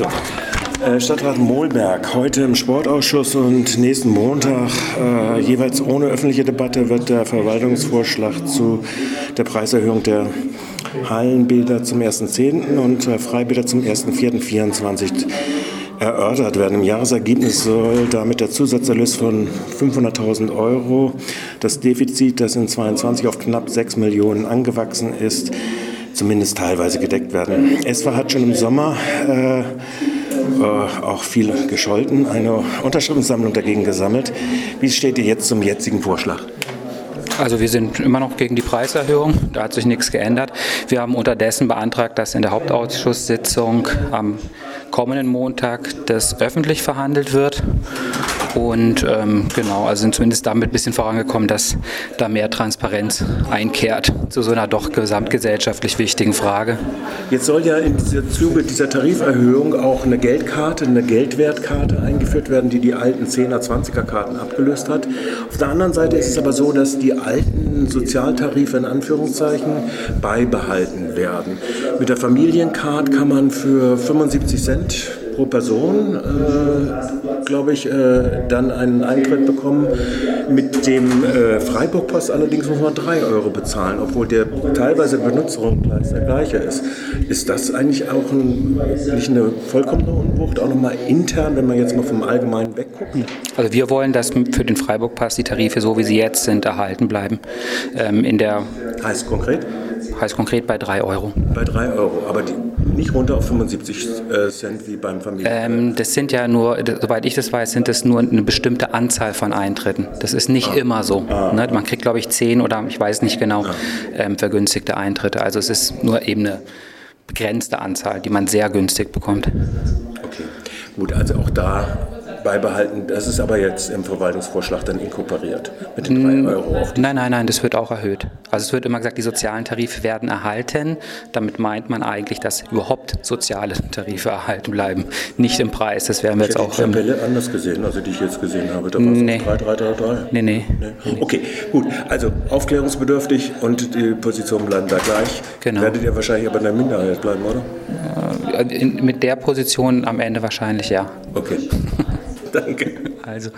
Äh, Stadtrat Mohlberg, heute im Sportausschuss und nächsten Montag, äh, jeweils ohne öffentliche Debatte, wird der Verwaltungsvorschlag zu der Preiserhöhung der Hallenbäder zum 1.10. und äh, Freibäder zum 1.4.24 erörtert werden. Im Jahresergebnis soll damit der Zusatzerlös von 500.000 Euro, das Defizit, das in 22 auf knapp 6 Millionen angewachsen ist, zumindest teilweise gedeckt werden. ESWA hat schon im Sommer äh, äh, auch viel gescholten, eine Unterschriftensammlung dagegen gesammelt. Wie steht ihr jetzt zum jetzigen Vorschlag? Also wir sind immer noch gegen die Preiserhöhung, da hat sich nichts geändert. Wir haben unterdessen beantragt, dass in der Hauptausschusssitzung am kommenden Montag das öffentlich verhandelt wird. Und ähm, genau, also sind zumindest damit ein bisschen vorangekommen, dass da mehr Transparenz einkehrt zu so einer doch gesamtgesellschaftlich wichtigen Frage. Jetzt soll ja im Zuge dieser Tariferhöhung auch eine Geldkarte, eine Geldwertkarte eingeführt werden, die die alten 10er, 20er Karten abgelöst hat. Auf der anderen Seite ist es aber so, dass die alten Sozialtarife in Anführungszeichen beibehalten werden. Mit der Familiencard kann man für 75 Cent pro Person, äh, glaube ich, äh, dann einen Eintritt bekommen. Mit dem äh, Freiburg-Pass allerdings muss man 3 Euro bezahlen, obwohl der teilweise Benutzerpreis der gleiche ist. Ist das eigentlich auch ein, nicht eine vollkommene Unwucht, auch nochmal intern, wenn man jetzt mal vom Allgemeinen wegguckt? Also wir wollen, dass für den Freiburg-Pass die Tarife so wie sie jetzt sind erhalten bleiben. Ähm, in der heißt konkret? Heißt konkret bei 3 Euro. Bei 3 Euro, aber die, nicht runter auf 75 äh, Cent wie beim Familien. Ähm, das sind ja nur, soweit ich das weiß, sind das nur eine bestimmte Anzahl von Eintritten. Das ist nicht ah. immer so. Ah. Ne? Man kriegt, glaube ich, 10 oder ich weiß nicht genau ah. ähm, vergünstigte Eintritte. Also es ist nur eben eine begrenzte Anzahl, die man sehr günstig bekommt. Okay, gut, also auch da beibehalten. Das ist aber jetzt im Verwaltungsvorschlag dann inkorporiert mit den 3 Euro. Auf nein, nein, nein, das wird auch erhöht. Also es wird immer gesagt, die sozialen Tarife werden erhalten. Damit meint man eigentlich, dass überhaupt soziale Tarife erhalten bleiben, nicht im Preis. Das werden wir ich jetzt auch. Ich habe die Tabelle anders gesehen, also die ich jetzt gesehen habe. Da war es nee. 3, 3, 3, 3. Nee, nee, nee. Okay, gut. Also aufklärungsbedürftig und die Positionen bleiben da gleich. Genau. Werdet ihr wahrscheinlich aber in der Minderheit bleiben, oder? Äh, mit der Position am Ende wahrscheinlich ja. Okay. Danke. Also.